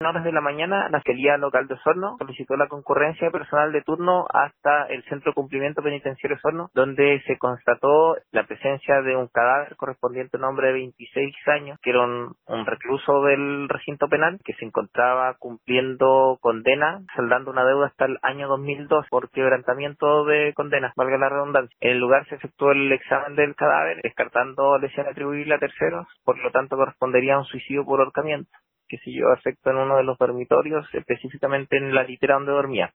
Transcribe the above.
En horas de la mañana, la Fiscalía Local de Osorno solicitó la concurrencia personal de turno hasta el Centro de Cumplimiento Penitenciario Osorno, donde se constató la presencia de un cadáver correspondiente a un hombre de 26 años, que era un, un recluso del recinto penal, que se encontraba cumpliendo condena, saldando una deuda hasta el año 2002 por quebrantamiento de condena, valga la redundancia. En el lugar se efectuó el examen del cadáver, descartando lesión atribuible a terceros, por lo tanto correspondería a un suicidio por ahorcamiento que se llevó a efecto en uno de los dormitorios, específicamente en la litera donde dormía.